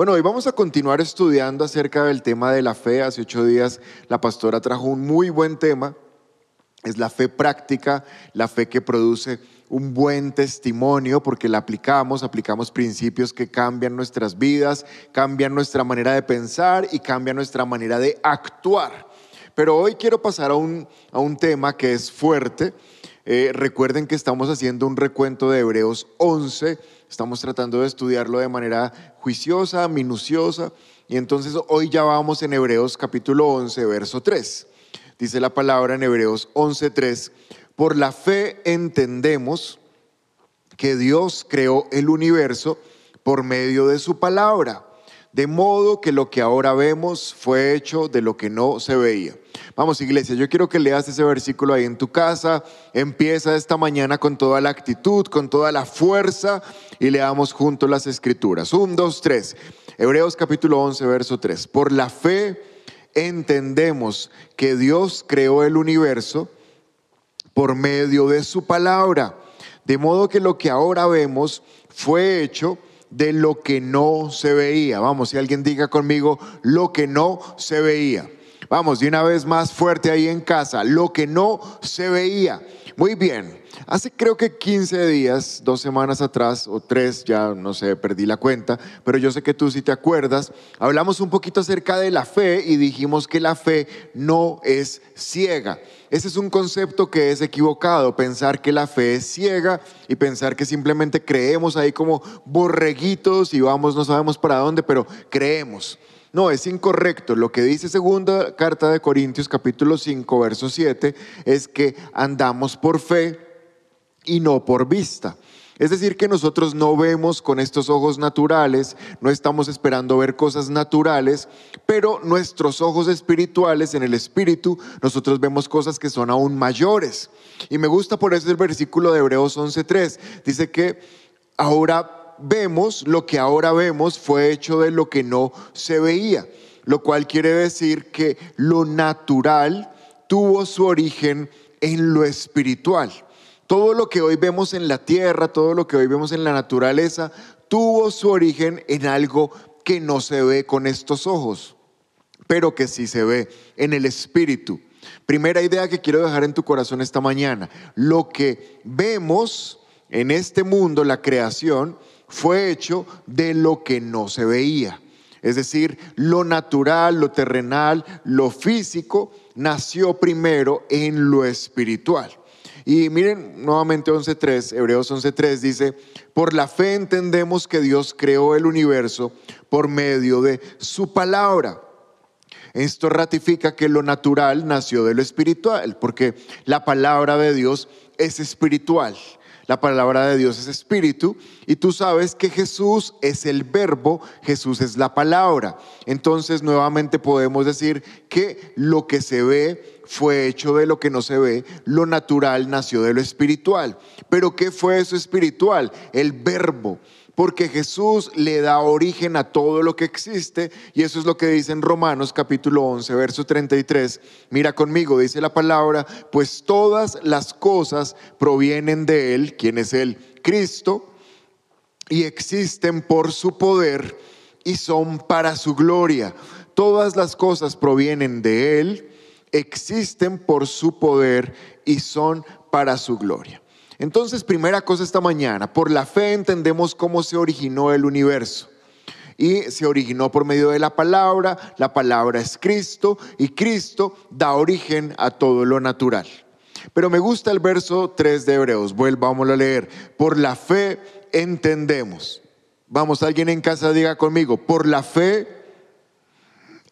Bueno, hoy vamos a continuar estudiando acerca del tema de la fe. Hace ocho días la pastora trajo un muy buen tema. Es la fe práctica, la fe que produce un buen testimonio porque la aplicamos, aplicamos principios que cambian nuestras vidas, cambian nuestra manera de pensar y cambian nuestra manera de actuar. Pero hoy quiero pasar a un, a un tema que es fuerte. Eh, recuerden que estamos haciendo un recuento de Hebreos 11 Estamos tratando de estudiarlo de manera juiciosa, minuciosa. Y entonces hoy ya vamos en Hebreos capítulo 11, verso 3. Dice la palabra en Hebreos 11, 3. Por la fe entendemos que Dios creó el universo por medio de su palabra de modo que lo que ahora vemos fue hecho de lo que no se veía. Vamos, iglesia, yo quiero que leas ese versículo ahí en tu casa. Empieza esta mañana con toda la actitud, con toda la fuerza y leamos juntos las escrituras. Un, dos, tres. Hebreos capítulo 11, verso 3. Por la fe entendemos que Dios creó el universo por medio de su palabra, de modo que lo que ahora vemos fue hecho de lo que no se veía. Vamos, si alguien diga conmigo, lo que no se veía. Vamos, de una vez más fuerte ahí en casa, lo que no se veía. Muy bien, hace creo que 15 días, dos semanas atrás, o tres, ya no sé, perdí la cuenta, pero yo sé que tú sí te acuerdas, hablamos un poquito acerca de la fe y dijimos que la fe no es ciega. Ese es un concepto que es equivocado, pensar que la fe es ciega y pensar que simplemente creemos ahí como borreguitos y vamos, no sabemos para dónde, pero creemos. No, es incorrecto. Lo que dice segunda carta de Corintios capítulo 5, verso 7, es que andamos por fe y no por vista. Es decir, que nosotros no vemos con estos ojos naturales, no estamos esperando ver cosas naturales, pero nuestros ojos espirituales, en el espíritu, nosotros vemos cosas que son aún mayores. Y me gusta por eso el versículo de Hebreos 11.3. Dice que ahora vemos, lo que ahora vemos fue hecho de lo que no se veía, lo cual quiere decir que lo natural tuvo su origen en lo espiritual. Todo lo que hoy vemos en la tierra, todo lo que hoy vemos en la naturaleza, tuvo su origen en algo que no se ve con estos ojos, pero que sí se ve en el espíritu. Primera idea que quiero dejar en tu corazón esta mañana, lo que vemos en este mundo, la creación, fue hecho de lo que no se veía. Es decir, lo natural, lo terrenal, lo físico nació primero en lo espiritual. Y miren nuevamente 11.3, Hebreos 11.3 dice, por la fe entendemos que Dios creó el universo por medio de su palabra. Esto ratifica que lo natural nació de lo espiritual, porque la palabra de Dios es espiritual. La palabra de Dios es espíritu y tú sabes que Jesús es el verbo, Jesús es la palabra. Entonces nuevamente podemos decir que lo que se ve fue hecho de lo que no se ve, lo natural nació de lo espiritual. Pero ¿qué fue eso espiritual? El verbo porque Jesús le da origen a todo lo que existe y eso es lo que dice en Romanos capítulo 11, verso 33. Mira conmigo, dice la palabra, pues todas las cosas provienen de Él, quien es Él, Cristo, y existen por su poder y son para su gloria. Todas las cosas provienen de Él, existen por su poder y son para su gloria. Entonces, primera cosa esta mañana, por la fe entendemos cómo se originó el universo. Y se originó por medio de la palabra, la palabra es Cristo y Cristo da origen a todo lo natural. Pero me gusta el verso 3 de Hebreos, vuelvámoslo a leer. Por la fe entendemos. Vamos, alguien en casa diga conmigo, por la fe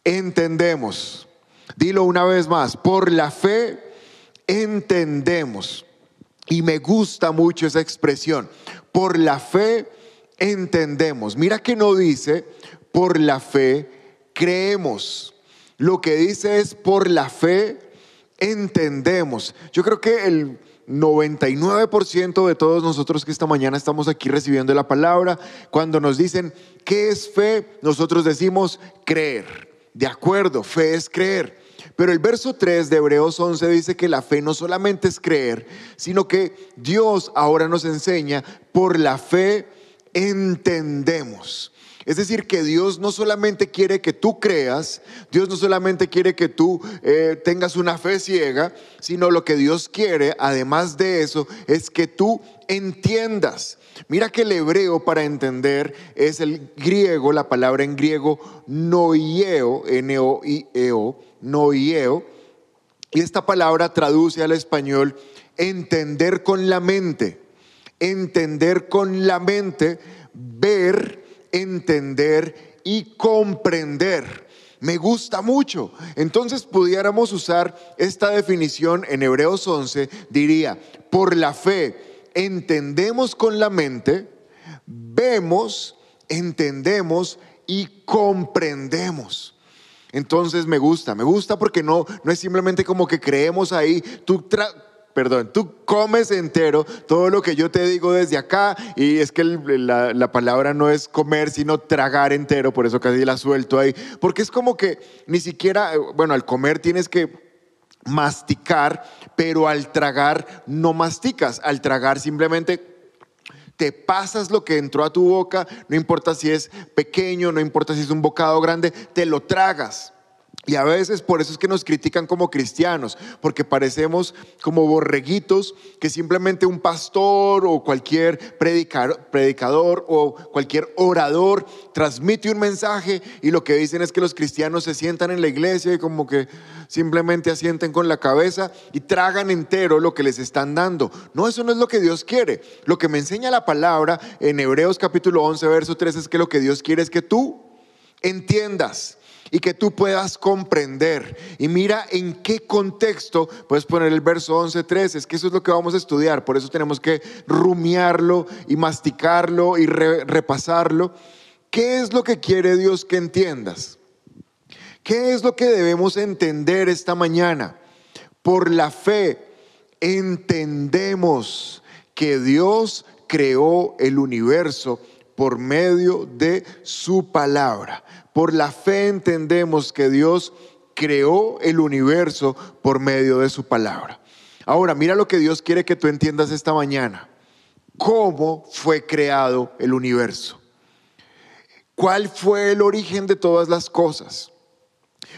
entendemos. Dilo una vez más, por la fe entendemos. Y me gusta mucho esa expresión. Por la fe entendemos. Mira que no dice, por la fe creemos. Lo que dice es, por la fe entendemos. Yo creo que el 99% de todos nosotros que esta mañana estamos aquí recibiendo la palabra, cuando nos dicen, ¿qué es fe? Nosotros decimos creer. De acuerdo, fe es creer. Pero el verso 3 de Hebreos 11 dice que la fe no solamente es creer, sino que Dios ahora nos enseña, por la fe entendemos. Es decir, que Dios no solamente quiere que tú creas, Dios no solamente quiere que tú eh, tengas una fe ciega, sino lo que Dios quiere, además de eso, es que tú entiendas. Mira que el hebreo para entender es el griego, la palabra en griego noieo, N-O-I-E-O, noieo, y esta palabra traduce al español entender con la mente, entender con la mente, ver, entender y comprender. Me gusta mucho. Entonces pudiéramos usar esta definición en Hebreos 11, diría, por la fe entendemos con la mente, vemos, entendemos y comprendemos. Entonces me gusta, me gusta porque no, no es simplemente como que creemos ahí, tú perdón, tú comes entero todo lo que yo te digo desde acá y es que la, la, palabra no es comer sino tragar entero, por eso casi la suelto ahí, porque es como que ni siquiera, bueno, al comer tienes que masticar, pero al tragar no masticas, al tragar simplemente te pasas lo que entró a tu boca, no importa si es pequeño, no importa si es un bocado grande, te lo tragas. Y a veces por eso es que nos critican como cristianos, porque parecemos como borreguitos que simplemente un pastor o cualquier predicador, o cualquier orador transmite un mensaje y lo que dicen es que los cristianos se sientan en la iglesia y como que simplemente asienten con la cabeza y tragan entero lo que les están dando. No, eso no es lo que Dios quiere. Lo que me enseña la palabra en Hebreos capítulo 11, verso 3 es que lo que Dios quiere es que tú entiendas y que tú puedas comprender. Y mira en qué contexto, puedes poner el verso 11, 13, es que eso es lo que vamos a estudiar, por eso tenemos que rumiarlo y masticarlo y repasarlo. ¿Qué es lo que quiere Dios que entiendas? ¿Qué es lo que debemos entender esta mañana? Por la fe entendemos que Dios creó el universo por medio de su palabra. Por la fe entendemos que Dios creó el universo por medio de su palabra. Ahora, mira lo que Dios quiere que tú entiendas esta mañana. ¿Cómo fue creado el universo? ¿Cuál fue el origen de todas las cosas?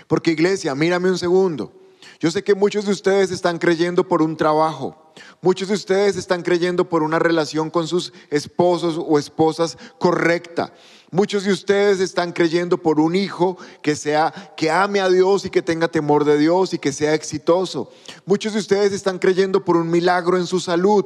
Porque iglesia, mírame un segundo. Yo sé que muchos de ustedes están creyendo por un trabajo. Muchos de ustedes están creyendo por una relación con sus esposos o esposas correcta. Muchos de ustedes están creyendo por un hijo que sea que ame a Dios y que tenga temor de Dios y que sea exitoso. Muchos de ustedes están creyendo por un milagro en su salud.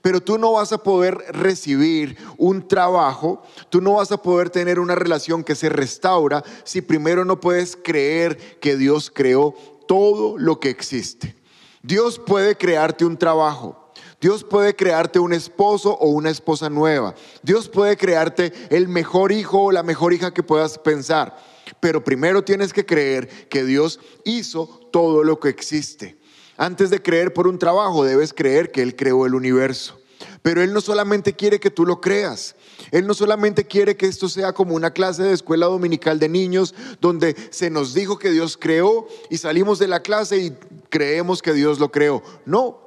Pero tú no vas a poder recibir un trabajo, tú no vas a poder tener una relación que se restaura si primero no puedes creer que Dios creó todo lo que existe. Dios puede crearte un trabajo, Dios puede crearte un esposo o una esposa nueva. Dios puede crearte el mejor hijo o la mejor hija que puedas pensar. Pero primero tienes que creer que Dios hizo todo lo que existe. Antes de creer por un trabajo, debes creer que Él creó el universo. Pero Él no solamente quiere que tú lo creas. Él no solamente quiere que esto sea como una clase de escuela dominical de niños donde se nos dijo que Dios creó y salimos de la clase y creemos que Dios lo creó. No,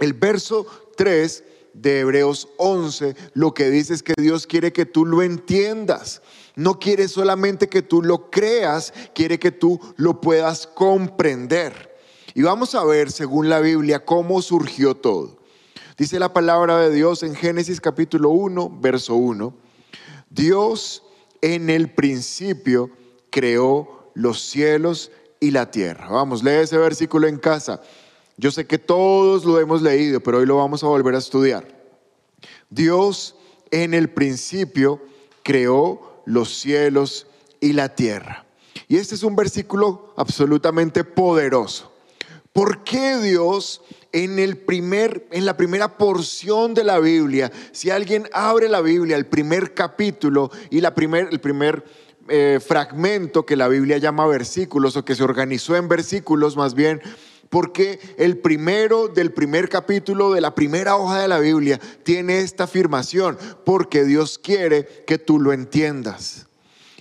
el verso 3 de Hebreos 11 lo que dice es que Dios quiere que tú lo entiendas. No quiere solamente que tú lo creas, quiere que tú lo puedas comprender. Y vamos a ver, según la Biblia, cómo surgió todo. Dice la palabra de Dios en Génesis capítulo 1, verso 1. Dios en el principio creó los cielos y la tierra. Vamos, lee ese versículo en casa. Yo sé que todos lo hemos leído, pero hoy lo vamos a volver a estudiar. Dios en el principio creó los cielos y la tierra. Y este es un versículo absolutamente poderoso. ¿Por qué Dios en, el primer, en la primera porción de la Biblia, si alguien abre la Biblia, el primer capítulo y la primer, el primer eh, fragmento que la Biblia llama versículos o que se organizó en versículos más bien, porque el primero del primer capítulo de la primera hoja de la Biblia tiene esta afirmación, porque Dios quiere que tú lo entiendas.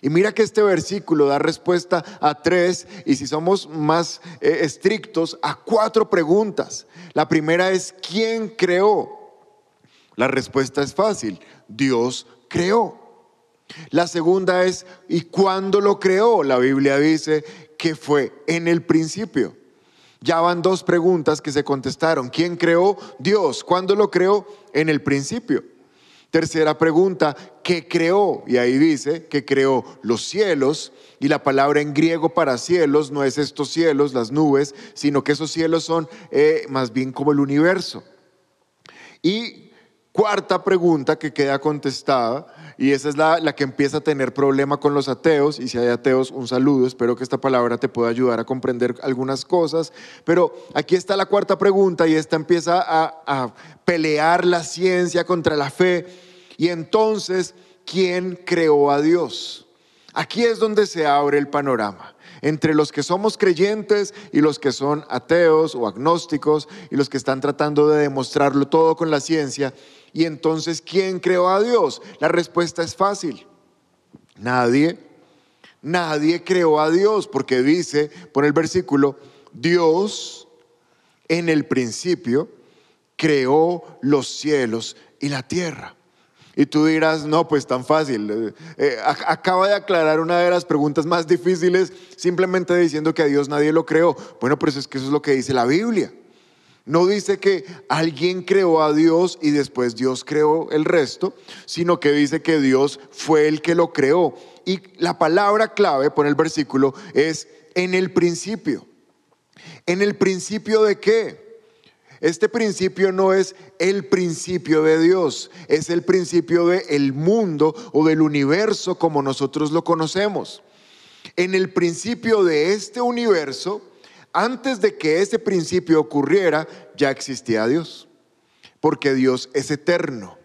Y mira que este versículo da respuesta a tres y si somos más eh, estrictos, a cuatro preguntas. La primera es, ¿quién creó? La respuesta es fácil, Dios creó. La segunda es, ¿y cuándo lo creó? La Biblia dice que fue en el principio. Ya van dos preguntas que se contestaron. ¿Quién creó? Dios. ¿Cuándo lo creó? En el principio. Tercera pregunta, ¿qué creó? Y ahí dice que creó los cielos, y la palabra en griego para cielos no es estos cielos, las nubes, sino que esos cielos son eh, más bien como el universo. Y cuarta pregunta que queda contestada, y esa es la, que empieza a tener problema con los ateos, y si hay ateos, un saludo, espero que esta palabra te pueda ayudar a comprender algunas cosas, pero aquí está la cuarta pregunta y esta empieza a, a pelear la ciencia contra la fe, y entonces, ¿quién creó a Dios? Aquí es donde se abre el panorama entre los que somos creyentes y los que son ateos o agnósticos y los que están tratando de demostrarlo todo con la ciencia. Y entonces, ¿quién creó a Dios? La respuesta es fácil. Nadie. Nadie creó a Dios porque dice, por el versículo, Dios en el principio creó los cielos y la tierra. Y tú dirás, no, pues tan fácil. Eh, eh, acaba de aclarar una de las preguntas más difíciles simplemente diciendo que a Dios nadie lo creó. Bueno, eso es que eso es lo que dice la Biblia. No dice que alguien creó a Dios y después Dios creó el resto, sino que dice que Dios fue el que lo creó. Y la palabra clave, por el versículo, es en el principio. ¿En el principio de qué? Este principio no es el principio de Dios, es el principio del mundo o del universo como nosotros lo conocemos. En el principio de este universo, antes de que ese principio ocurriera, ya existía Dios, porque Dios es eterno.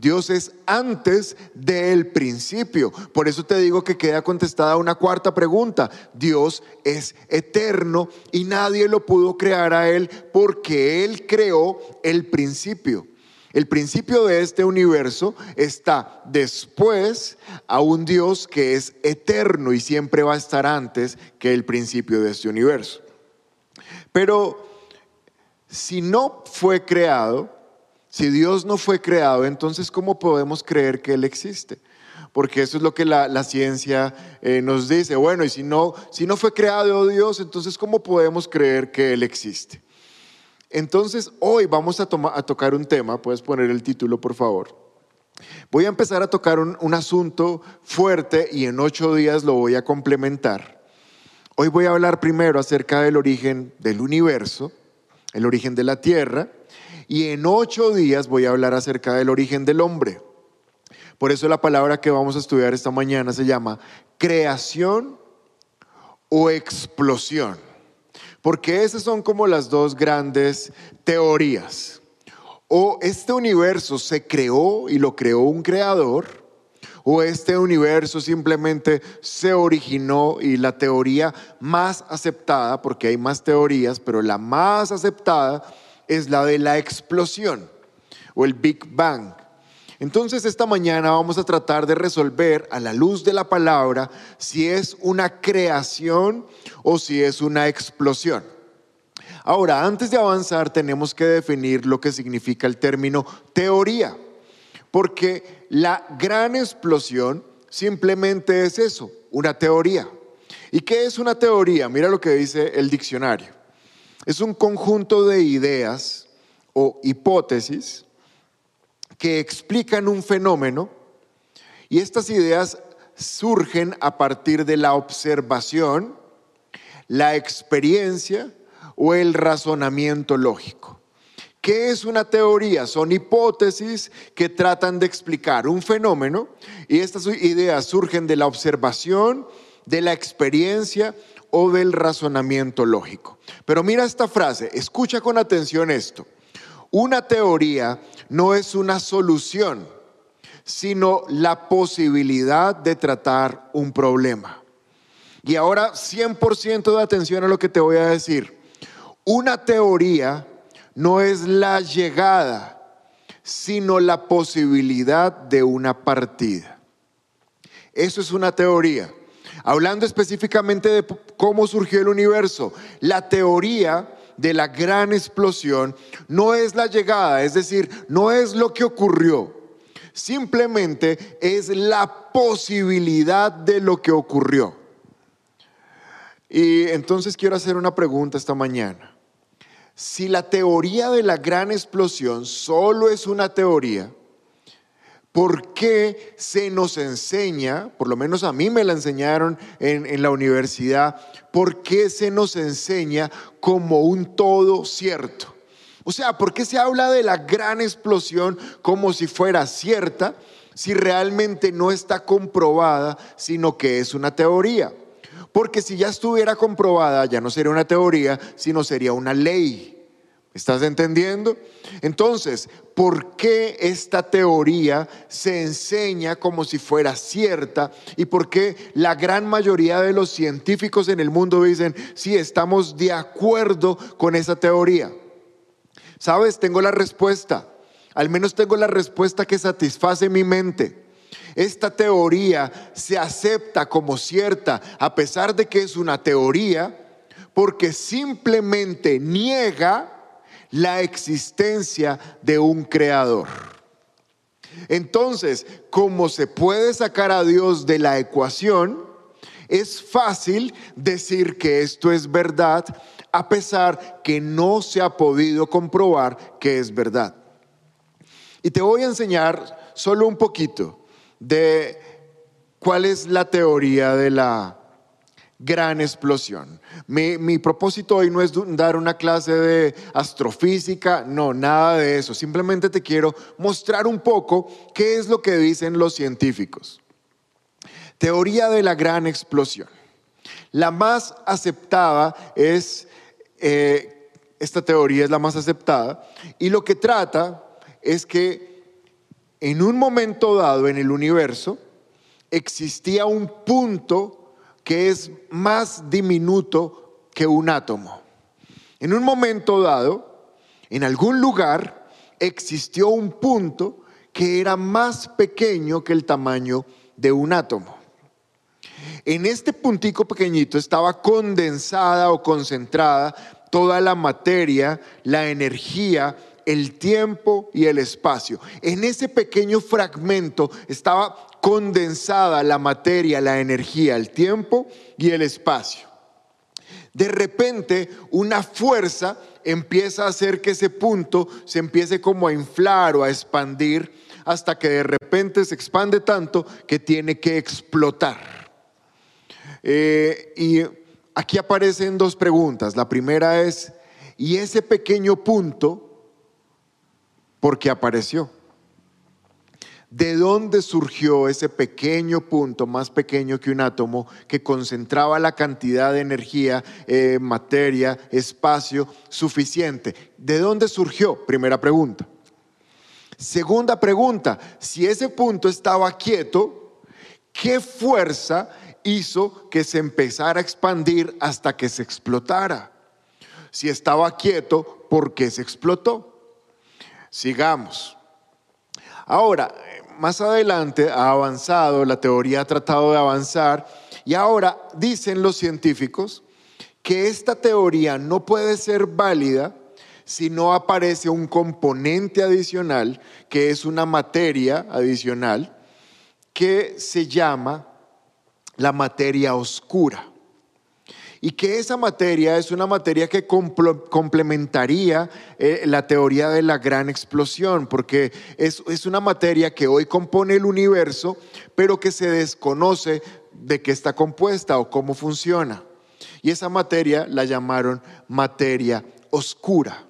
Dios es antes del principio. Por eso te digo que queda contestada una cuarta pregunta. Dios es eterno y nadie lo pudo crear a Él porque Él creó el principio. El principio de este universo está después a un Dios que es eterno y siempre va a estar antes que el principio de este universo. Pero si no fue creado, si Dios no fue creado, entonces ¿cómo podemos creer que Él existe? Porque eso es lo que la, ciencia eh, nos dice. Bueno, y si no, si no fue creado Dios, entonces ¿cómo podemos creer que Él existe? Entonces hoy vamos a, a tocar un tema, puedes poner el título por favor. Voy a empezar a tocar un asunto fuerte y en ocho días lo voy a complementar. Hoy voy a hablar primero acerca del origen del universo, el origen de la tierra, y en ocho días voy a hablar acerca del origen del hombre. Por eso la palabra que vamos a estudiar esta mañana se llama creación o explosión, porque esas son como las dos grandes teorías. O este universo se creó y lo creó un creador, o este universo simplemente se originó y la teoría más aceptada, porque hay más teorías, pero la más aceptada es la de la explosión o el Big Bang. Entonces esta mañana vamos a tratar de resolver a la luz de la palabra si es una creación o si es una explosión. Ahora, antes de avanzar tenemos que definir lo que significa el término teoría. Porque la gran explosión simplemente es eso, una teoría. ¿Y qué es una teoría? Mira lo que dice el diccionario. Es un conjunto de ideas o hipótesis que explican un fenómeno y estas ideas surgen a partir de la observación, la experiencia o el razonamiento lógico. ¿Qué es una teoría? Son hipótesis que tratan de explicar un fenómeno y estas ideas surgen de la observación, de la experiencia o del razonamiento lógico. Pero mira esta frase, escucha con atención esto. Una teoría no es una solución, sino la posibilidad de tratar un problema. Y ahora 100% de atención a lo que te voy a decir. Una teoría no es la llegada, sino la posibilidad de una partida. Eso es una teoría. Hablando específicamente de cómo surgió el universo, la teoría de la gran explosión no es la llegada, es decir, no es lo que ocurrió, simplemente es la posibilidad de lo que ocurrió. Y entonces quiero hacer una pregunta esta mañana. Si la teoría de la gran explosión solo es una teoría, ¿por qué se nos enseña, por lo menos a mí me la enseñaron en, en la universidad, por qué se nos enseña como un todo cierto? O sea, ¿por qué se habla de la gran explosión como si fuera cierta si realmente no está comprobada, sino que es una teoría? Porque si ya estuviera comprobada, ya no sería una teoría, sino sería una ley. ¿Estás entendiendo? Entonces, ¿por qué esta teoría se enseña como si fuera cierta? ¿Y por qué la gran mayoría de los científicos en el mundo dicen, sí, estamos de acuerdo con esa teoría? ¿Sabes? Tengo la respuesta. Al menos tengo la respuesta que satisface mi mente. Esta teoría se acepta como cierta a pesar de que es una teoría porque simplemente niega la existencia de un creador. Entonces, como se puede sacar a Dios de la ecuación, es fácil decir que esto es verdad a pesar que no se ha podido comprobar que es verdad. Y te voy a enseñar solo un poquito de cuál es la teoría de la gran explosión. Mi, propósito hoy no es dar una clase de astrofísica, no, nada de eso. Simplemente te quiero mostrar un poco qué es lo que dicen los científicos. Teoría de la gran explosión. La más aceptada es, eh, esta teoría es la más aceptada, y lo que trata es que en un momento dado en el universo existía un punto que es más diminuto que un átomo. En un momento dado, en algún lugar, existió un punto que era más pequeño que el tamaño de un átomo. En este puntico pequeñito estaba condensada o concentrada toda la materia, la energía, el tiempo y el espacio. En ese pequeño fragmento estaba condensada la materia, la energía, el tiempo y el espacio. De repente, una fuerza empieza a hacer que ese punto se empiece como a inflar o a expandir hasta que de repente se expande tanto que tiene que explotar. Eh, y aquí aparecen dos preguntas. La primera es, ¿y ese pequeño punto porque apareció. ¿De dónde surgió ese pequeño punto, más pequeño que un átomo, que concentraba la cantidad de energía, eh, materia, espacio suficiente? ¿De dónde surgió? Primera pregunta. Segunda pregunta, si ese punto estaba quieto, ¿qué fuerza hizo que se empezara a expandir hasta que se explotara? Si estaba quieto, ¿por qué se explotó? Sigamos. Ahora, más adelante ha avanzado, la teoría ha tratado de avanzar y ahora dicen los científicos que esta teoría no puede ser válida si no aparece un componente adicional, que es una materia adicional, que se llama la materia oscura y que esa materia es una materia que complementaría eh, la teoría de la gran explosión, porque es, es una materia que hoy compone el universo, pero que se desconoce de qué está compuesta o cómo funciona. Y esa materia la llamaron materia oscura.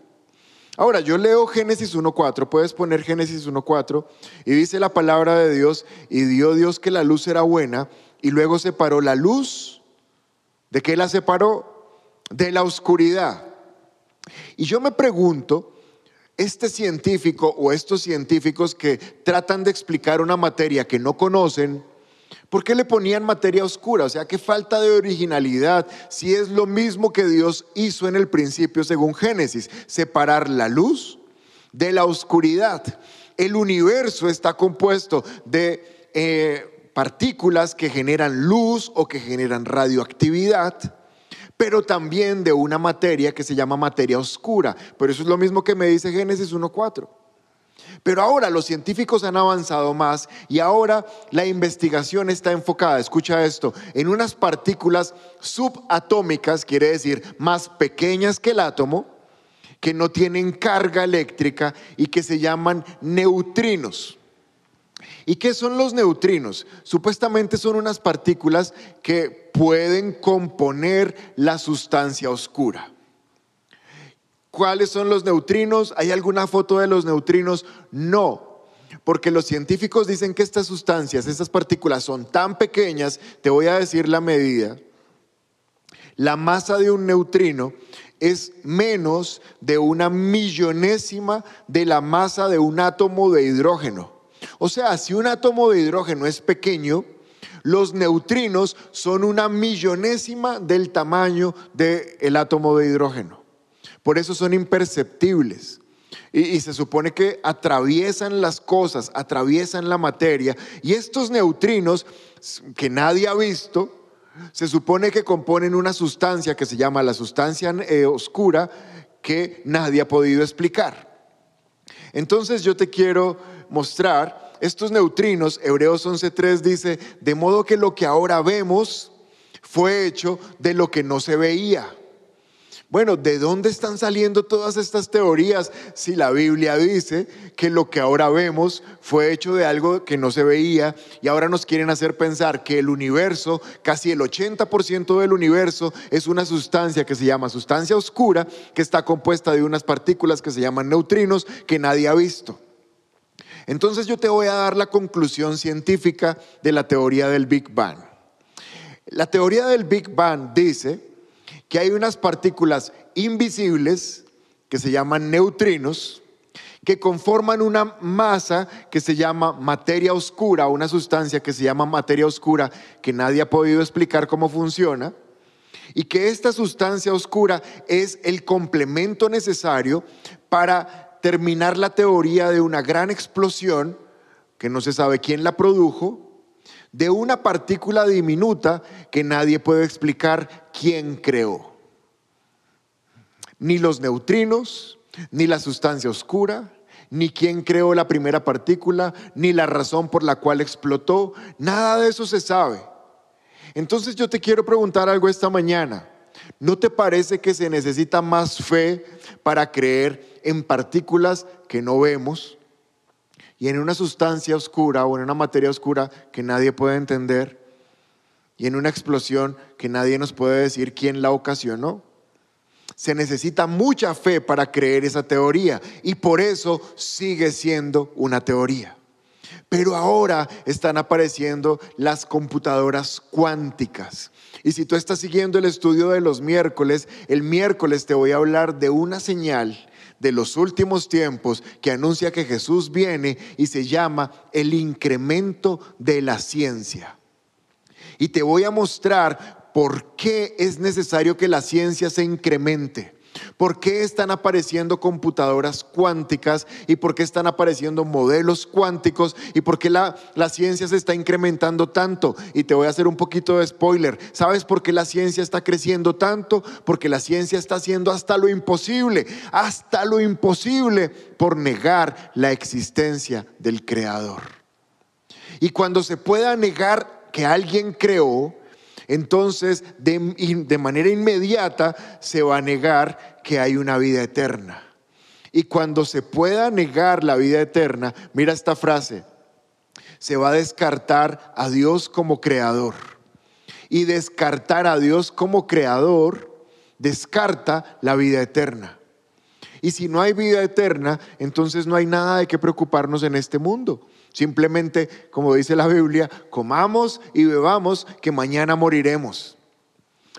Ahora, yo leo Génesis 1.4, puedes poner Génesis 1.4, y dice la palabra de Dios, y dio Dios que la luz era buena, y luego separó la luz ¿De qué la separó? De la oscuridad. Y yo me pregunto, este científico o estos científicos que tratan de explicar una materia que no conocen, ¿por qué le ponían materia oscura? O sea, qué falta de originalidad, si es lo mismo que Dios hizo en el principio según Génesis, separar la luz de la oscuridad. El universo está compuesto de eh, partículas que generan luz o que generan radioactividad, pero también de una materia que se llama materia oscura. Pero eso es lo mismo que me dice Génesis 1.4. Pero ahora los científicos han avanzado más y ahora la investigación está enfocada, escucha esto, en unas partículas subatómicas, quiere decir más pequeñas que el átomo, que no tienen carga eléctrica y que se llaman neutrinos. ¿Y qué son los neutrinos? Supuestamente son unas partículas que pueden componer la sustancia oscura. ¿Cuáles son los neutrinos? ¿Hay alguna foto de los neutrinos? No, porque los científicos dicen que estas sustancias, estas partículas son tan pequeñas, te voy a decir la medida. La masa de un neutrino es menos de una millonésima de la masa de un átomo de hidrógeno. O sea, si un átomo de hidrógeno es pequeño, los neutrinos son una millonésima del tamaño del átomo de hidrógeno. Por eso son imperceptibles. Y, se supone que atraviesan las cosas, atraviesan la materia. Y estos neutrinos que nadie ha visto, se supone que componen una sustancia que se llama la sustancia eh, oscura que nadie ha podido explicar. Entonces yo te quiero mostrar estos neutrinos, Hebreos 11.3 dice, de modo que lo que ahora vemos fue hecho de lo que no se veía. Bueno, ¿de dónde están saliendo todas estas teorías si la Biblia dice que lo que ahora vemos fue hecho de algo que no se veía y ahora nos quieren hacer pensar que el universo, casi el 80% del universo, es una sustancia que se llama sustancia oscura, que está compuesta de unas partículas que se llaman neutrinos que nadie ha visto? Entonces yo te voy a dar la conclusión científica de la teoría del Big Bang. La teoría del Big Bang dice que hay unas partículas invisibles que se llaman neutrinos, que conforman una masa que se llama materia oscura, una sustancia que se llama materia oscura, que nadie ha podido explicar cómo funciona, y que esta sustancia oscura es el complemento necesario para terminar la teoría de una gran explosión, que no se sabe quién la produjo, de una partícula diminuta que nadie puede explicar quién creó. Ni los neutrinos, ni la sustancia oscura, ni quién creó la primera partícula, ni la razón por la cual explotó, nada de eso se sabe. Entonces yo te quiero preguntar algo esta mañana. ¿No te parece que se necesita más fe para creer en partículas que no vemos? y en una sustancia oscura o en una materia oscura que nadie puede entender y en una explosión que nadie nos puede decir quién la ocasionó. Se necesita mucha fe para creer esa teoría y por eso sigue siendo una teoría. Pero ahora están apareciendo las computadoras cuánticas. Y si tú estás siguiendo el estudio de los miércoles, el miércoles te voy a hablar de una señal de los últimos tiempos que anuncia que Jesús viene y se llama el incremento de la ciencia. Y te voy a mostrar por qué es necesario que la ciencia se incremente. ¿Por qué están apareciendo computadoras cuánticas y por qué están apareciendo modelos cuánticos y por qué la, la, ciencia se está incrementando tanto? Y te voy a hacer un poquito de spoiler. ¿Sabes por qué la ciencia está creciendo tanto? Porque la ciencia está haciendo hasta lo imposible, hasta lo imposible por negar la existencia del Creador. Y cuando se pueda negar que alguien creó, entonces de, manera inmediata se va a negar que hay una vida eterna. Y cuando se pueda negar la vida eterna, mira esta frase, se va a descartar a Dios como creador. Y descartar a Dios como creador descarta la vida eterna. Y si no hay vida eterna, entonces no hay nada de qué preocuparnos en este mundo. Simplemente, como dice la Biblia, comamos y bebamos que mañana moriremos.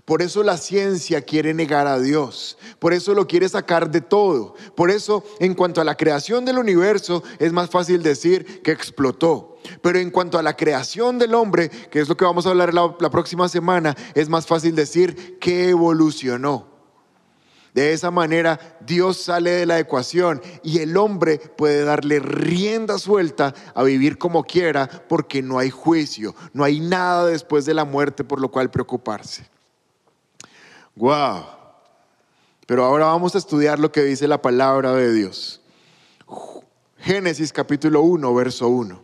Por eso la ciencia quiere negar a Dios. Por eso lo quiere sacar de todo. Por eso en cuanto a la creación del universo es más fácil decir que explotó. Pero en cuanto a la creación del hombre, que es lo que vamos a hablar la, próxima semana, es más fácil decir que evolucionó. De esa manera Dios sale de la ecuación y el hombre puede darle rienda suelta a vivir como quiera porque no hay juicio, no hay nada después de la muerte por lo cual preocuparse. Wow. Pero ahora vamos a estudiar lo que dice la palabra de Dios. Génesis capítulo 1, verso 1.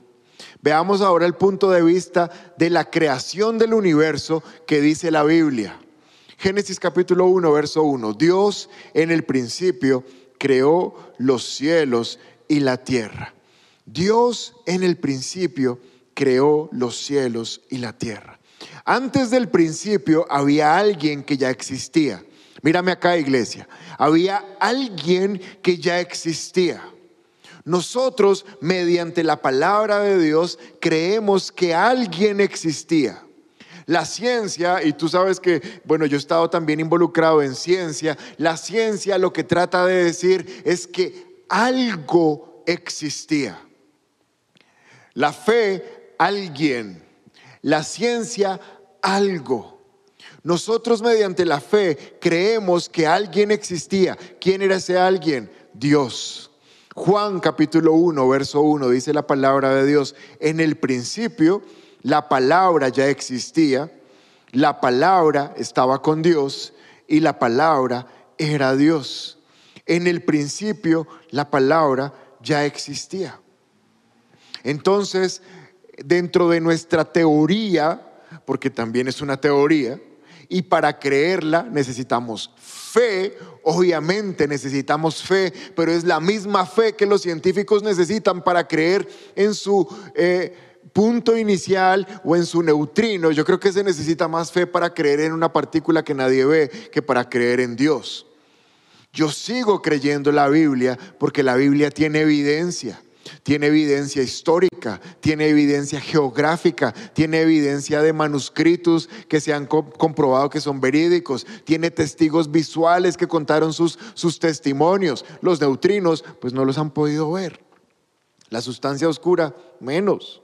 Veamos ahora el punto de vista de la creación del universo que dice la Biblia. Génesis capítulo 1, verso 1. Dios en el principio creó los cielos y la tierra. Dios en el principio creó los cielos y la tierra. Antes del principio había alguien que ya existía. Mírame acá, iglesia. Había alguien que ya existía. Nosotros, mediante la palabra de Dios, creemos que alguien existía. La ciencia, y tú sabes que, bueno, yo he estado también involucrado en ciencia, la ciencia lo que trata de decir es que algo existía. La fe, alguien. La ciencia, algo. Nosotros mediante la fe creemos que alguien existía. ¿Quién era ese alguien? Dios. Juan capítulo 1, verso 1 dice la palabra de Dios, en el principio la palabra ya existía, la palabra estaba con Dios y la palabra era Dios. En el principio la palabra ya existía. Entonces, dentro de nuestra teoría, porque también es una teoría, y para creerla necesitamos fe, obviamente necesitamos fe, pero es la misma fe que los científicos necesitan para creer en su eh, punto inicial o en su neutrino. Yo creo que se necesita más fe para creer en una partícula que nadie ve que para creer en Dios. Yo sigo creyendo la Biblia porque la Biblia tiene evidencia tiene evidencia histórica, tiene evidencia geográfica, tiene evidencia de manuscritos que se han comprobado que son verídicos, tiene testigos visuales que contaron sus, sus testimonios. Los neutrinos pues no los han podido ver. La sustancia oscura menos.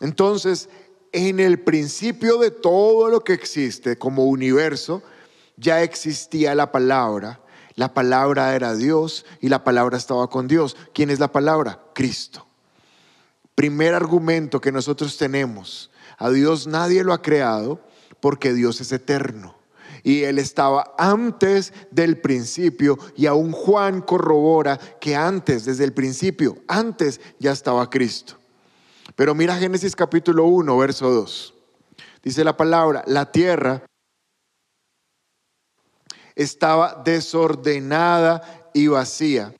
Entonces, en el principio de todo lo que existe como universo, ya existía la palabra la palabra era Dios y la palabra estaba con Dios. ¿Quién es la palabra? Cristo. Primer argumento que nosotros tenemos. A Dios nadie lo ha creado porque Dios es eterno. Y Él estaba antes del principio y aún Juan corrobora que antes, desde el principio, antes ya estaba Cristo. Pero mira Génesis capítulo 1, verso 2. Dice la palabra, la tierra estaba desordenada y vacía.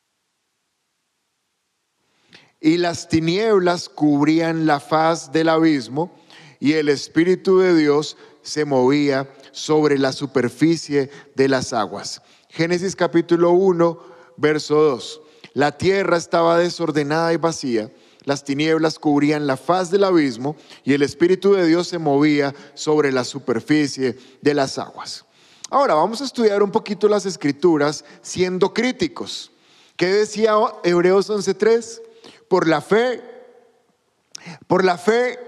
Y las tinieblas cubrían la faz del abismo y el Espíritu de Dios se movía sobre la superficie de las aguas. Génesis capítulo 1, verso 2. La tierra estaba desordenada y vacía, las tinieblas cubrían la faz del abismo y el Espíritu de Dios se movía sobre la superficie de las aguas. Ahora vamos a estudiar un poquito las escrituras siendo críticos. ¿Qué decía Hebreos 11.3? Por la fe, por la fe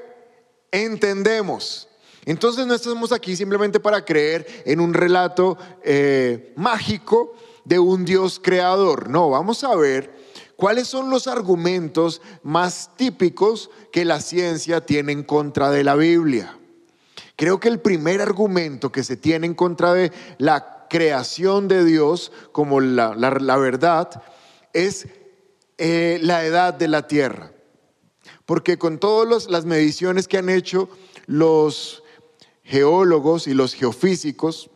entendemos. Entonces no estamos aquí simplemente para creer en un relato eh, mágico de un Dios creador. No, vamos a ver cuáles son los argumentos más típicos que la ciencia tiene en contra de la Biblia. Creo que el primer argumento que se tiene en contra de la creación de Dios como la, verdad es eh, la edad de la tierra. Porque con todas las mediciones que han hecho los geólogos y los geofísicos,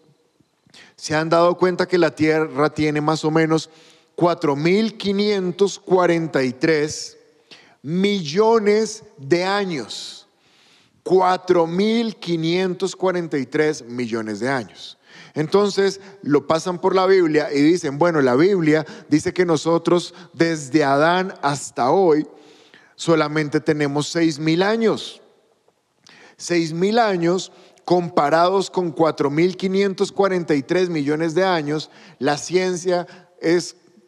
se han dado cuenta que la Tierra tiene más o menos 4.543 millones de años. 4.543 millones de años. Entonces lo pasan por la Biblia y dicen, bueno, la Biblia dice que nosotros desde Adán hasta hoy solamente tenemos 6.000 años. 6.000 años comparados con 4.543 millones de años, la ciencia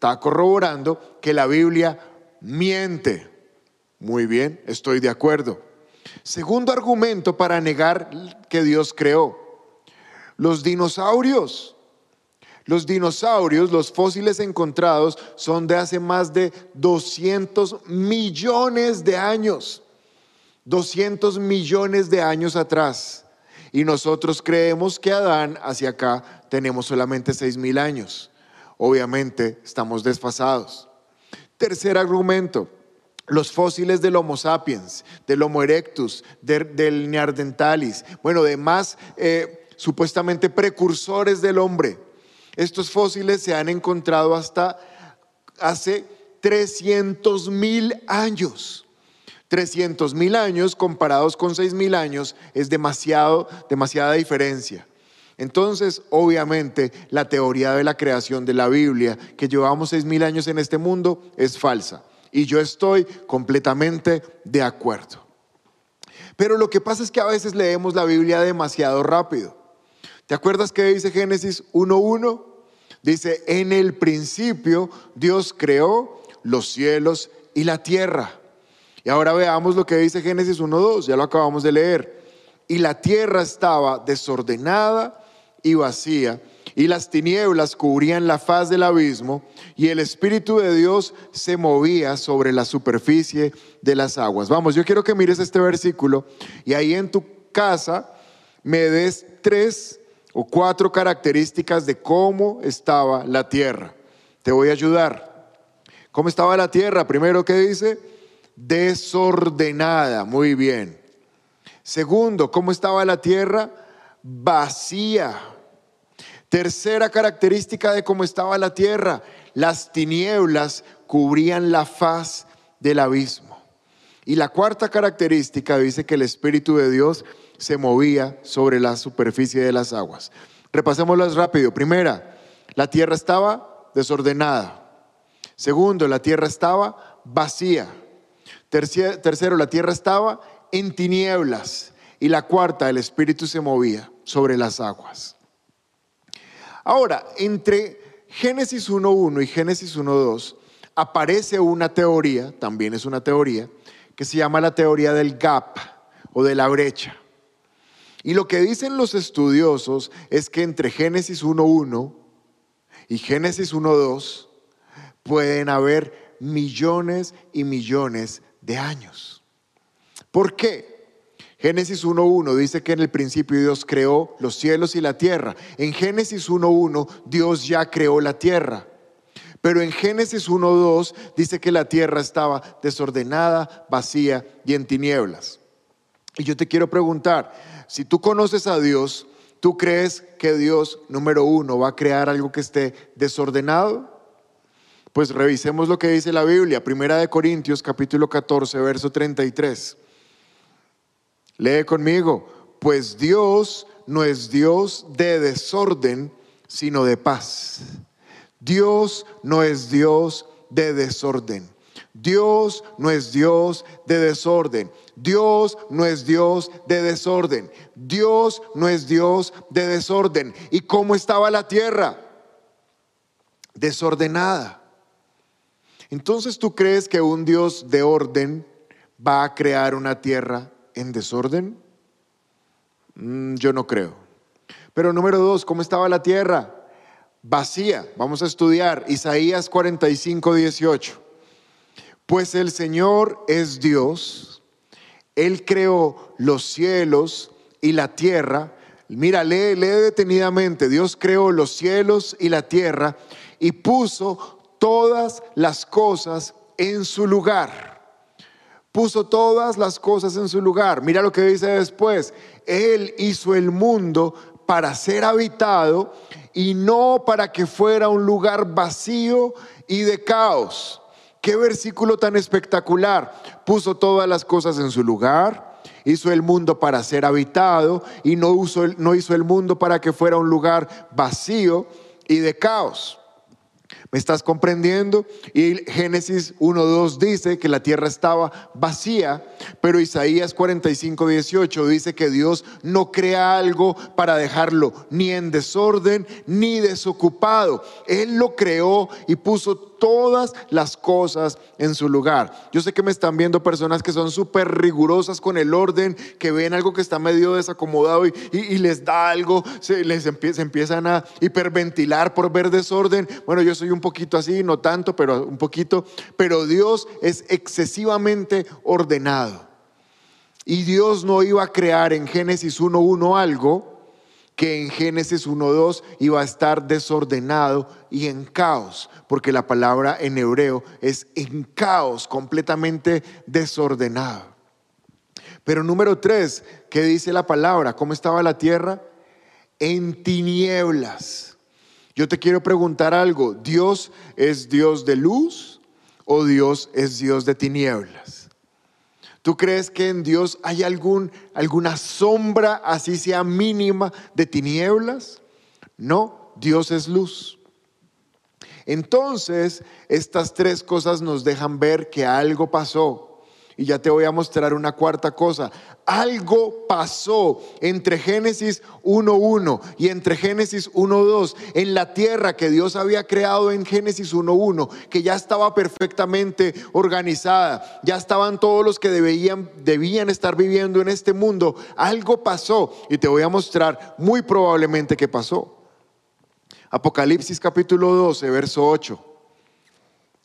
está corroborando que la Biblia miente. Muy bien, estoy de acuerdo. Segundo argumento para negar que Dios creó. Los dinosaurios. Los dinosaurios, los fósiles encontrados, son de hace más de 200 millones de años. 200 millones de años atrás. Y nosotros creemos que Adán hacia acá tenemos solamente 6 mil años. Obviamente estamos desfasados. Tercer argumento, los fósiles del Homo sapiens, del Homo erectus, del Neanderthalis, bueno, de más eh, supuestamente precursores del hombre. Estos fósiles se han encontrado hasta hace 300 mil años. 300 mil años comparados con 6 mil años es demasiado, demasiada diferencia. Entonces, obviamente, la teoría de la creación de la Biblia, que llevamos 6 mil años en este mundo, es falsa. Y yo estoy completamente de acuerdo. Pero lo que pasa es que a veces leemos la Biblia demasiado rápido. ¿Te acuerdas que dice Génesis 1.1? Dice, en el principio Dios creó los cielos y la tierra. Y ahora veamos lo que dice Génesis 1.2, ya lo acabamos de leer. Y la tierra estaba desordenada y vacía, y las tinieblas cubrían la faz del abismo, y el Espíritu de Dios se movía sobre la superficie de las aguas. Vamos, yo quiero que mires este versículo y ahí en tu casa me des tres o cuatro características de cómo estaba la tierra. Te voy a ayudar. ¿Cómo estaba la tierra? Primero, ¿qué dice? Desordenada. Muy bien. Segundo, ¿cómo estaba la tierra? Vacía. Tercera característica de cómo estaba la tierra. Las tinieblas cubrían la faz del abismo. Y la cuarta característica dice que el Espíritu de Dios se movía sobre la superficie de las aguas. Repasémoslas rápido. Primera, la tierra estaba desordenada. Segundo, la tierra estaba vacía. Tercero, la tierra estaba en tinieblas. Y la cuarta, el Espíritu se movía sobre las aguas. Ahora, entre Génesis 1.1 y Génesis 1.2 aparece una teoría, también es una teoría, que se llama la teoría del gap o de la brecha. Y lo que dicen los estudiosos es que entre Génesis 1.1 y Génesis 1.2 pueden haber millones y millones de años. ¿Por qué? Génesis 1.1 dice que en el principio Dios creó los cielos y la tierra. En Génesis 1.1 Dios ya creó la tierra. Pero en Génesis 1.2 dice que la tierra estaba desordenada, vacía y en tinieblas. Y yo te quiero preguntar, si tú conoces a Dios, ¿tú crees que Dios, número uno, va a crear algo que esté desordenado? Pues revisemos lo que dice la Biblia, Primera de Corintios capítulo 14, verso 33. Lee conmigo, pues Dios no es Dios de desorden, sino de paz. Dios no es Dios de desorden. Dios no es Dios de desorden. Dios no es Dios de desorden. Dios no es Dios de desorden. ¿Y cómo estaba la tierra? Desordenada. Entonces tú crees que un Dios de orden va a crear una tierra en desorden? Mm, yo no creo. Pero número dos, ¿cómo estaba la tierra? Vacía. Vamos a estudiar Isaías 45, 18. Pues el Señor es Dios, Él creó los cielos y la tierra. Mira, lee, lee detenidamente. Dios creó los cielos y la tierra y puso todas las cosas en su lugar. Puso todas las cosas en su lugar. Mira lo que dice después. Él hizo el mundo para ser habitado y no para que fuera un lugar vacío y de caos. Qué versículo tan espectacular. Puso todas las cosas en su lugar, hizo el mundo para ser habitado y no, hizo el mundo para que fuera un lugar vacío y de caos. ¿Me estás comprendiendo? Y Génesis 1.2 dice que la tierra estaba vacía, pero Isaías 45, 18 dice que Dios no crea algo para dejarlo ni en desorden ni desocupado. Él lo creó y puso todas las cosas en su lugar. Yo sé que me están viendo personas que son súper rigurosas con el orden, que ven algo que está medio desacomodado y, les da algo, se, les empiezan a hiperventilar por ver desorden. Bueno, yo soy un poquito así, no tanto, pero un poquito. Pero Dios es excesivamente ordenado. Y Dios no iba a crear en Génesis 1.1 algo que en Génesis 1.2 iba a estar desordenado y en caos, porque la palabra en hebreo es en caos, completamente desordenado. Pero número tres, ¿qué dice la palabra? ¿Cómo estaba la tierra? En tinieblas. Yo te quiero preguntar algo, ¿Dios es Dios de luz o Dios es Dios de tinieblas? ¿Tú crees que en Dios hay algún, alguna sombra, así sea mínima, de tinieblas? No, Dios es luz. Entonces, estas tres cosas nos dejan ver que algo pasó. Y ya te voy a mostrar una cuarta cosa. Algo pasó entre Génesis 1.1 y entre Génesis 1.2 en la tierra que Dios había creado en Génesis 1.1, que ya estaba perfectamente organizada, ya estaban todos los que debían, debían estar viviendo en este mundo. Algo pasó y te voy a mostrar muy probablemente qué pasó. Apocalipsis capítulo 12, verso 8.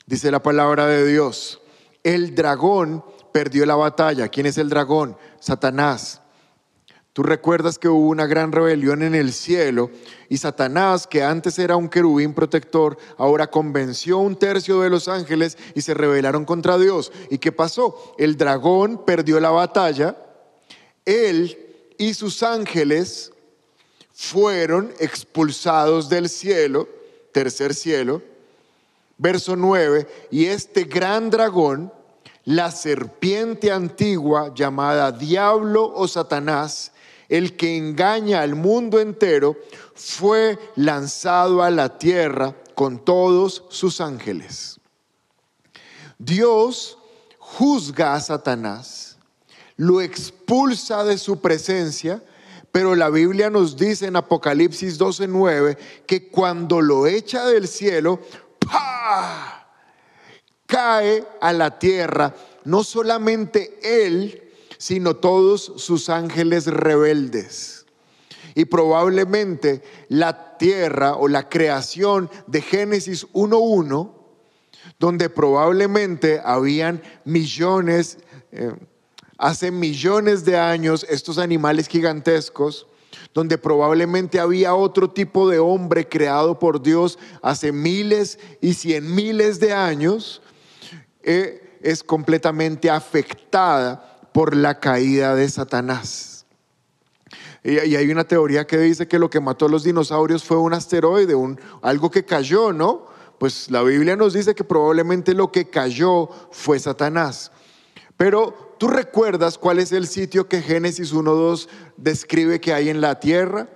Dice la palabra de Dios. El dragón perdió la batalla. ¿Quién es el dragón? Satanás. Tú recuerdas que hubo una gran rebelión en el cielo y Satanás, que antes era un querubín protector, ahora convenció un tercio de los ángeles y se rebelaron contra Dios. ¿Y qué pasó? El dragón perdió la batalla, él y sus ángeles fueron expulsados del cielo, tercer cielo, verso 9, y este gran dragón la serpiente antigua llamada diablo o Satanás, el que engaña al mundo entero, fue lanzado a la tierra con todos sus ángeles. Dios juzga a Satanás, lo expulsa de su presencia, pero la Biblia nos dice en Apocalipsis 12:9 que cuando lo echa del cielo, ¡pah! Cae a la tierra, no solamente él, sino todos sus ángeles rebeldes. Y probablemente la tierra o la creación de Génesis 1.1, donde probablemente habían millones, eh, hace millones de años, estos animales gigantescos, donde probablemente había otro tipo de hombre creado por Dios hace miles y cien miles de años, es completamente afectada por la caída de Satanás. Y, hay una teoría que dice que lo que mató a los dinosaurios fue un asteroide, un, algo que cayó, ¿no? Pues la Biblia nos dice que probablemente lo que cayó fue Satanás. Pero ¿tú recuerdas cuál es el sitio que Génesis 1.2 describe que hay en la tierra?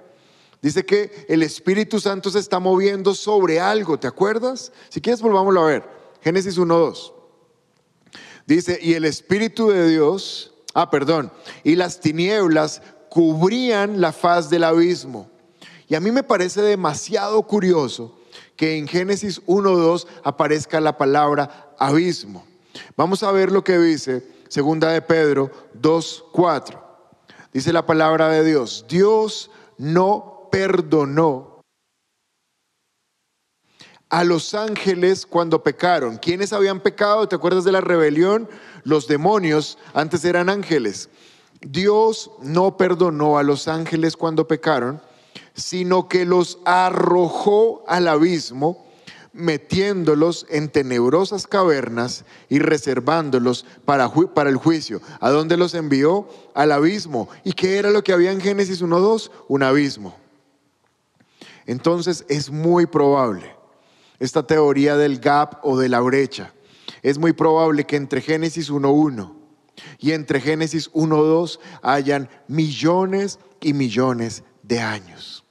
Dice que el Espíritu Santo se está moviendo sobre algo, ¿te acuerdas? Si quieres, volvámoslo a ver. Génesis 1.2. Dice, y el Espíritu de Dios, ah, perdón, y las tinieblas cubrían la faz del abismo. Y a mí me parece demasiado curioso que en Génesis 1.2 aparezca la palabra abismo. Vamos a ver lo que dice segunda de Pedro 2.4. Dice la palabra de Dios, Dios no perdonó a los ángeles cuando pecaron. ¿Quiénes habían pecado? ¿Te acuerdas de la rebelión? Los demonios antes eran ángeles. Dios no perdonó a los ángeles cuando pecaron, sino que los arrojó al abismo, metiéndolos en tenebrosas cavernas y reservándolos para, para el juicio. ¿A dónde los envió? Al abismo. ¿Y qué era lo que había en Génesis 1.2? Un abismo. Entonces es muy probable esta teoría del gap o de la brecha. Es muy probable que entre Génesis 1.1 y entre Génesis 1.2 hayan millones y millones de años.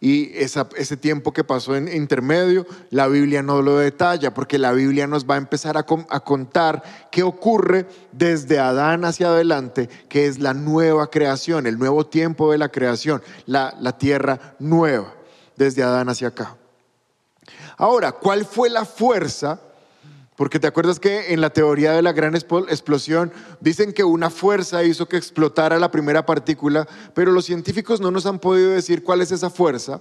Y ese tiempo que pasó en intermedio, la Biblia no lo detalla, porque la Biblia nos va a empezar a, contar qué ocurre desde Adán hacia adelante, que es la nueva creación, el nuevo tiempo de la creación, la, la tierra nueva, desde Adán hacia acá. Ahora, ¿cuál fue la fuerza? Porque te acuerdas que en la teoría de la gran explosión dicen que una fuerza hizo que explotara la primera partícula, pero los científicos no nos han podido decir cuál es esa fuerza.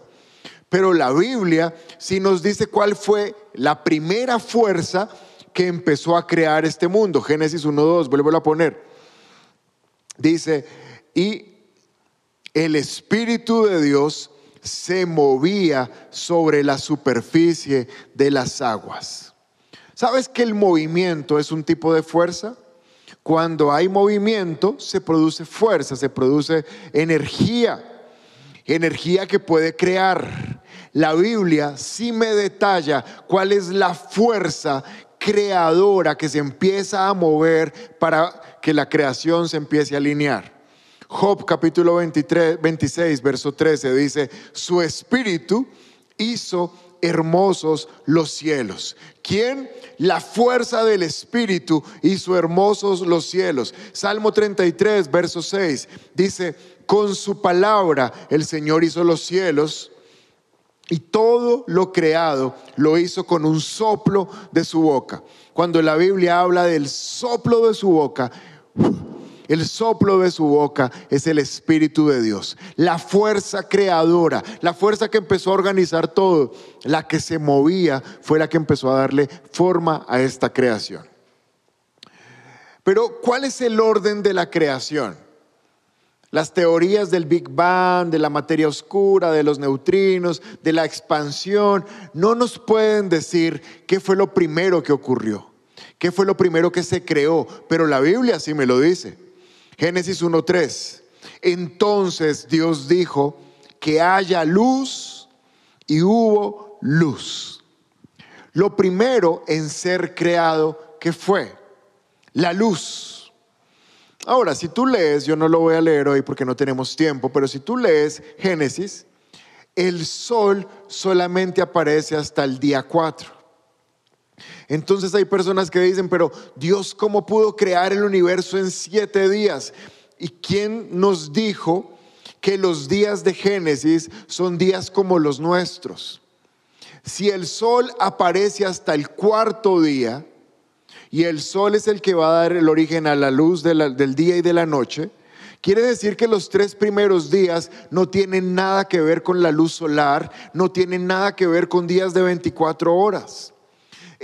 Pero la Biblia sí nos dice cuál fue la primera fuerza que empezó a crear este mundo. Génesis 1.2, vuelvo a poner. Dice, y el Espíritu de Dios se movía sobre la superficie de las aguas. ¿Sabes que el movimiento es un tipo de fuerza? Cuando hay movimiento se produce fuerza, se produce energía, energía que puede crear. La Biblia sí me detalla cuál es la fuerza creadora que se empieza a mover para que la creación se empiece a alinear. Job capítulo 23, 26, verso 13 dice, su espíritu hizo hermosos los cielos. ¿Quién? La fuerza del Espíritu hizo hermosos los cielos. Salmo 33, verso 6 dice, con su palabra el Señor hizo los cielos y todo lo creado lo hizo con un soplo de su boca. Cuando la Biblia habla del soplo de su boca, el soplo de su boca es el Espíritu de Dios, la fuerza creadora, la fuerza que empezó a organizar todo, la que se movía fue la que empezó a darle forma a esta creación. Pero ¿cuál es el orden de la creación? Las teorías del Big Bang, de la materia oscura, de los neutrinos, de la expansión, no nos pueden decir qué fue lo primero que ocurrió, qué fue lo primero que se creó, pero la Biblia sí me lo dice. Génesis 1.3. Entonces Dios dijo que haya luz y hubo luz. Lo primero en ser creado, que fue? La luz. Ahora, si tú lees, yo no lo voy a leer hoy porque no tenemos tiempo, pero si tú lees Génesis, el sol solamente aparece hasta el día 4. Entonces hay personas que dicen, pero Dios, ¿cómo pudo crear el universo en siete días? ¿Y quién nos dijo que los días de Génesis son días como los nuestros? Si el sol aparece hasta el cuarto día, y el sol es el que va a dar el origen a la luz del día y de la noche, Quiere decir que los tres primeros días no tienen nada que ver con la luz solar, no tienen nada que ver con días de 24 horas.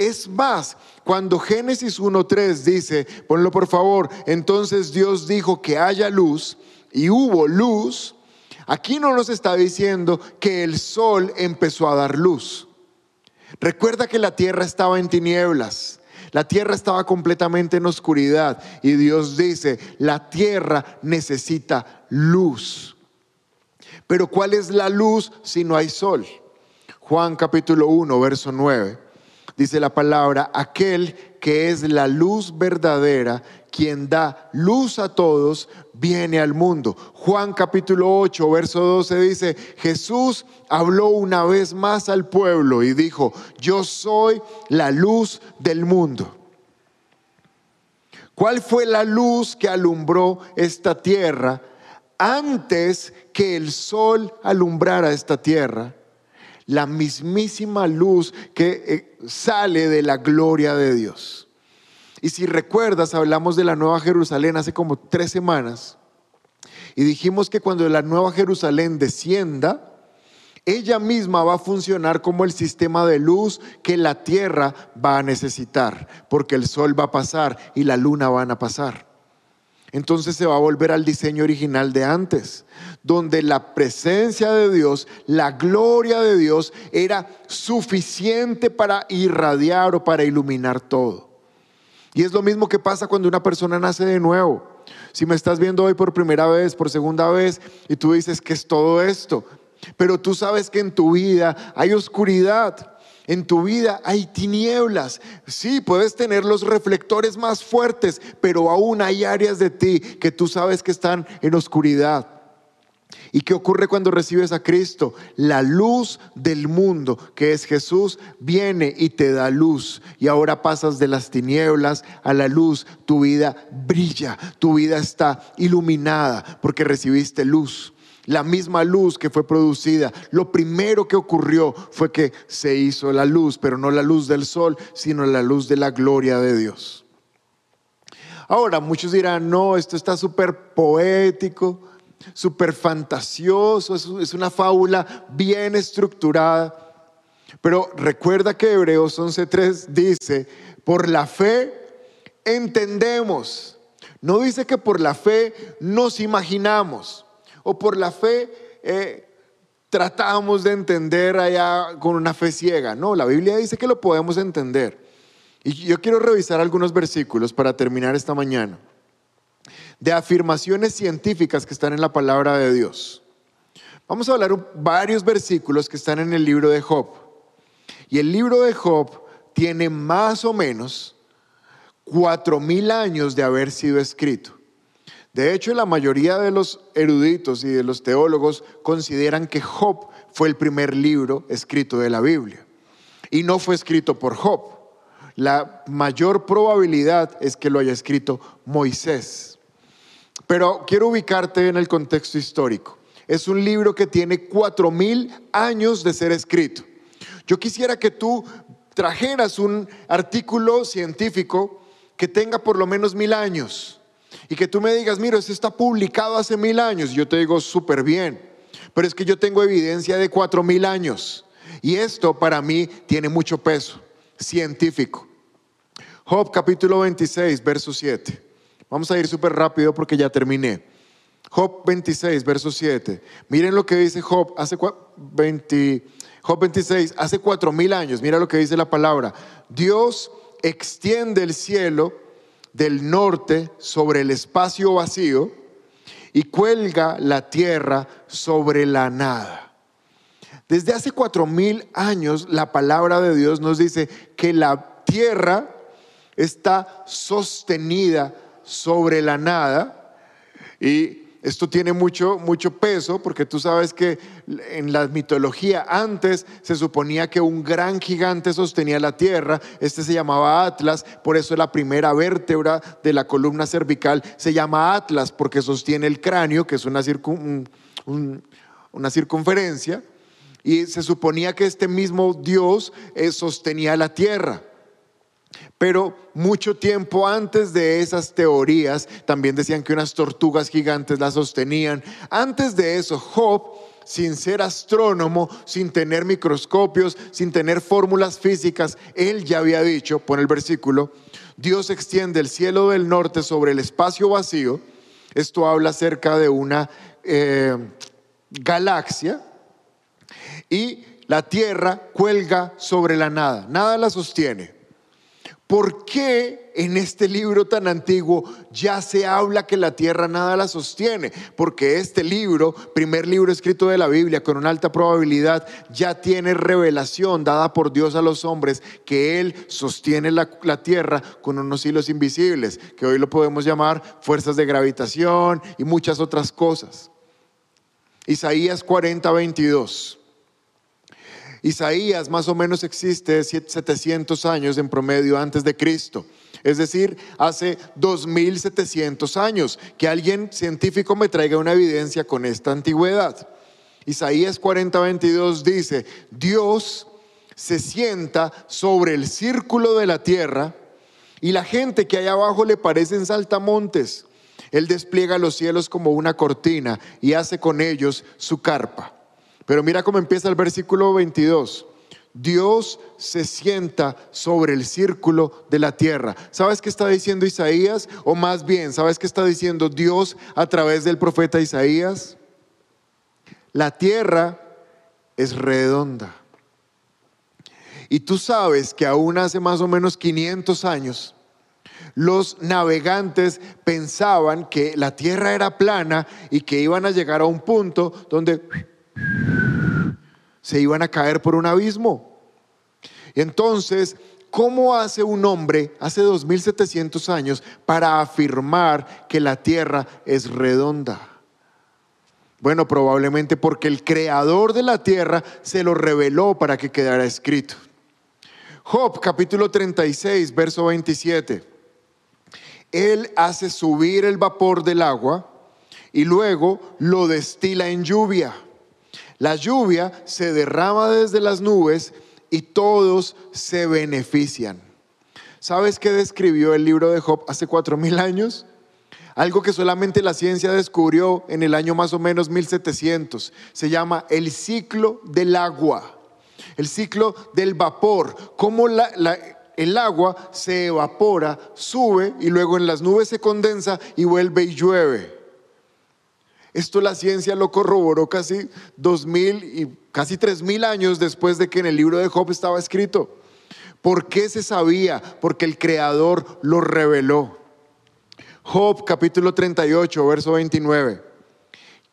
Es más, cuando Génesis 1.3 dice, ponlo por favor, entonces Dios dijo que haya luz y hubo luz, aquí no nos está diciendo que el sol empezó a dar luz. Recuerda que la tierra estaba en tinieblas. La tierra estaba completamente en oscuridad y Dios dice, la tierra necesita luz. Pero ¿cuál es la luz si no hay sol? Juan capítulo 1, verso 9 dice la palabra, aquel que es la luz verdadera, quien da luz a todos, viene al mundo. Juan capítulo 8, verso 12 dice, Jesús habló una vez más al pueblo y dijo, yo soy la luz del mundo. ¿Cuál fue la luz que alumbró esta tierra antes que el sol alumbrara esta tierra? La mismísima luz que eh, sale de la gloria de Dios. Y si recuerdas, hablamos de la Nueva Jerusalén hace como tres semanas y dijimos que cuando la Nueva Jerusalén descienda, ella misma va a funcionar como el sistema de luz que la tierra va a necesitar, porque el sol va a pasar y la luna van a pasar entonces se va a volver al diseño original de antes, donde la presencia de Dios, la gloria de Dios era suficiente para irradiar o para iluminar todo. Y es lo mismo que pasa cuando una persona nace de nuevo. Si me estás viendo hoy por primera vez, por segunda vez, y tú dices que es todo esto, pero tú sabes que en tu vida hay oscuridad, en tu vida hay tinieblas. Sí, puedes tener los reflectores más fuertes, pero aún hay áreas de ti que tú sabes que están en oscuridad. ¿Y qué ocurre cuando recibes a Cristo? La luz del mundo, que es Jesús, viene y te da luz. Y ahora pasas de las tinieblas a la luz. Tu vida brilla, tu vida está iluminada porque recibiste luz la misma luz que fue producida. Lo primero que ocurrió fue que se hizo la luz, pero no la luz del sol, sino la luz de la gloria de Dios. Ahora, muchos dirán, no, esto está súper poético, súper fantasioso, es una fábula bien estructurada. Pero recuerda que Hebreos 11.3 dice, por la fe entendemos. No dice que por la fe nos imaginamos. O por la fe eh, tratamos de entender allá con una fe ciega. No, la Biblia dice que lo podemos entender. Y yo quiero revisar algunos versículos para terminar esta mañana de afirmaciones científicas que están en la palabra de Dios. Vamos a hablar varios versículos que están en el libro de Job. Y el libro de Job tiene más o menos cuatro mil años de haber sido escrito. De hecho, la mayoría de los eruditos y de los teólogos consideran que Job fue el primer libro escrito de la Biblia. Y no fue escrito por Job. La mayor probabilidad es que lo haya escrito Moisés. Pero quiero ubicarte en el contexto histórico. Es un libro que tiene cuatro mil años de ser escrito. Yo quisiera que tú trajeras un artículo científico que tenga por lo menos mil años y que tú me digas, mira, esto está publicado hace mil años, yo te digo, súper bien, pero es que yo tengo evidencia de cuatro mil años, y esto para mí tiene mucho peso científico. Job capítulo 26, verso 7. Vamos a ir súper rápido porque ya terminé. Job 26, verso 7. Miren lo que dice Job hace 20, Job 26, hace cuatro mil años. Mira lo que dice la palabra. Dios extiende el cielo del norte sobre el espacio vacío y cuelga la tierra sobre la nada. Desde hace cuatro mil años la palabra de Dios nos dice que la tierra está sostenida sobre la nada y esto tiene mucho, mucho peso porque tú sabes que en la mitología antes se suponía que un gran gigante sostenía la tierra, este se llamaba Atlas, por eso la primera vértebra de la columna cervical se llama Atlas porque sostiene el cráneo, que es una, una circunferencia, y se suponía que este mismo Dios eh, sostenía la tierra. Pero mucho tiempo antes de esas teorías, también decían que unas tortugas gigantes la sostenían. Antes de eso, Job, sin ser astrónomo, sin tener microscopios, sin tener fórmulas físicas, él ya había dicho, pone el versículo, Dios extiende el cielo del norte sobre el espacio vacío. Esto habla acerca de una eh, galaxia. Y la tierra cuelga sobre la nada, nada la sostiene. ¿Por qué en este libro tan antiguo ya se habla que la tierra nada la sostiene? Porque este libro, primer libro escrito de la Biblia, con una alta probabilidad, ya tiene revelación dada por Dios a los hombres que Él sostiene la, tierra con unos hilos invisibles, que hoy lo podemos llamar fuerzas de gravitación y muchas otras cosas. Isaías 40, 22. Isaías más o menos existe 700 años en promedio antes de Cristo. Es decir, hace 2700 años. Que alguien científico me traiga una evidencia con esta antigüedad. Isaías 40, 22 dice, Dios se sienta sobre el círculo de la tierra y la gente que hay abajo le parecen saltamontes. Él despliega los cielos como una cortina y hace con ellos su carpa. Pero mira cómo empieza el versículo 22. Dios se sienta sobre el círculo de la tierra. ¿Sabes qué está diciendo Isaías? O más bien, ¿sabes qué está diciendo Dios a través del profeta Isaías? La tierra es redonda. Y tú sabes que aún hace más o menos 500 años, los navegantes pensaban que la tierra era plana y que iban a llegar a un punto donde se iban a caer por un abismo. Entonces, ¿cómo hace un hombre hace 2700 años para afirmar que la tierra es redonda? Bueno, probablemente porque el creador de la tierra se lo reveló para que quedara escrito. Job capítulo 36, verso 27. Él hace subir el vapor del agua y luego lo destila en lluvia. La lluvia se derrama desde las nubes y todos se benefician. ¿Sabes qué describió el libro de Job hace cuatro mil años? Algo que solamente la ciencia descubrió en el año más o menos 1700. Se llama el ciclo del agua, el ciclo del vapor. Cómo el agua se evapora, sube y luego en las nubes se condensa y vuelve y llueve. Esto la ciencia lo corroboró casi dos mil y casi tres mil años después de que en el libro de Job estaba escrito. ¿Por qué se sabía? Porque el Creador lo reveló. Job capítulo 38, verso 29.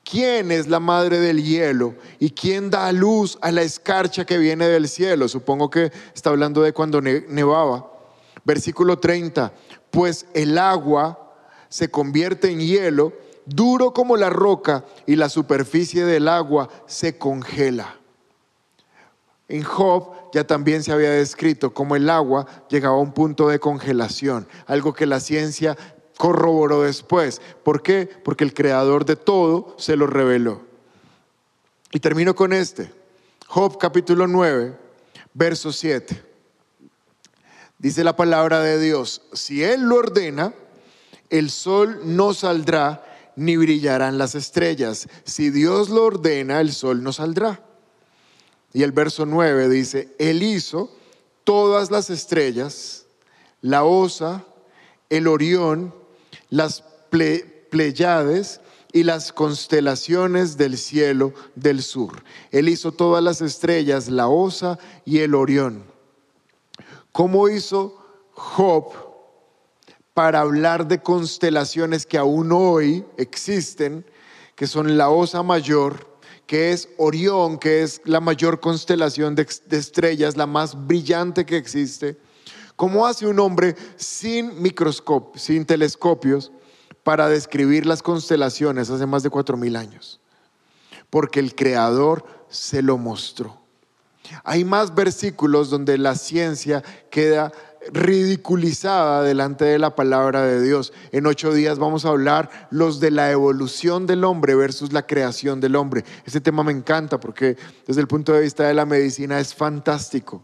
¿Quién es la madre del hielo y quién da luz a la escarcha que viene del cielo? Supongo que está hablando de cuando nevaba. Versículo 30. Pues el agua se convierte en hielo duro como la roca y la superficie del agua se congela. En Job ya también se había descrito cómo el agua llegaba a un punto de congelación, algo que la ciencia corroboró después. ¿Por qué? Porque el creador de todo se lo reveló. Y termino con este. Job capítulo 9, verso 7. Dice la palabra de Dios, si Él lo ordena, el sol no saldrá ni brillarán las estrellas. Si Dios lo ordena, el sol no saldrá. Y el verso 9 dice, Él hizo todas las estrellas, la osa, el orión, las pleyades y las constelaciones del cielo del sur. Él hizo todas las estrellas, la osa y el orión. ¿Cómo hizo Job? Para hablar de constelaciones que aún hoy existen, que son la Osa Mayor, que es Orión, que es la mayor constelación de, estrellas, la más brillante que existe. ¿Cómo hace un hombre sin microscopio, sin telescopios, para describir las constelaciones hace más de cuatro mil años? Porque el Creador se lo mostró. Hay más versículos donde la ciencia queda ridiculizada delante de la palabra de Dios. En ocho días vamos a hablar los de la evolución del hombre versus la creación del hombre. Este tema me encanta porque desde el punto de vista de la medicina es fantástico.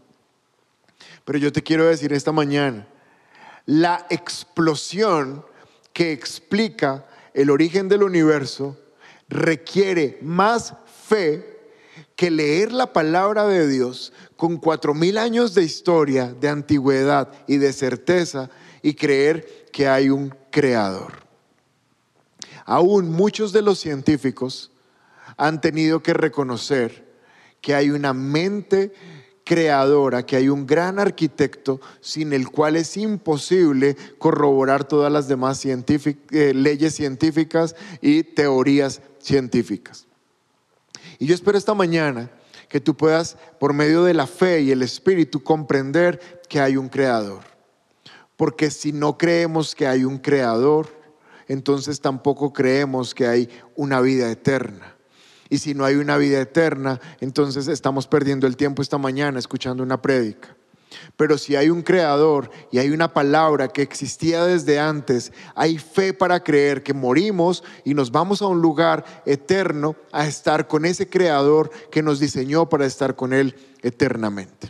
Pero yo te quiero decir esta mañana, la explosión que explica el origen del universo requiere más fe que leer la palabra de Dios con cuatro mil años de historia, de antigüedad y de certeza y creer que hay un creador. Aún muchos de los científicos han tenido que reconocer que hay una mente creadora, que hay un gran arquitecto sin el cual es imposible corroborar todas las demás eh, leyes científicas y teorías científicas. Y yo espero esta mañana que tú puedas, por medio de la fe y el Espíritu, comprender que hay un creador. Porque si no creemos que hay un creador, entonces tampoco creemos que hay una vida eterna. Y si no hay una vida eterna, entonces estamos perdiendo el tiempo esta mañana escuchando una prédica. Pero si hay un creador y hay una palabra que existía desde antes, hay fe para creer que morimos y nos vamos a un lugar eterno a estar con ese creador que nos diseñó para estar con él eternamente.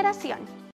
generación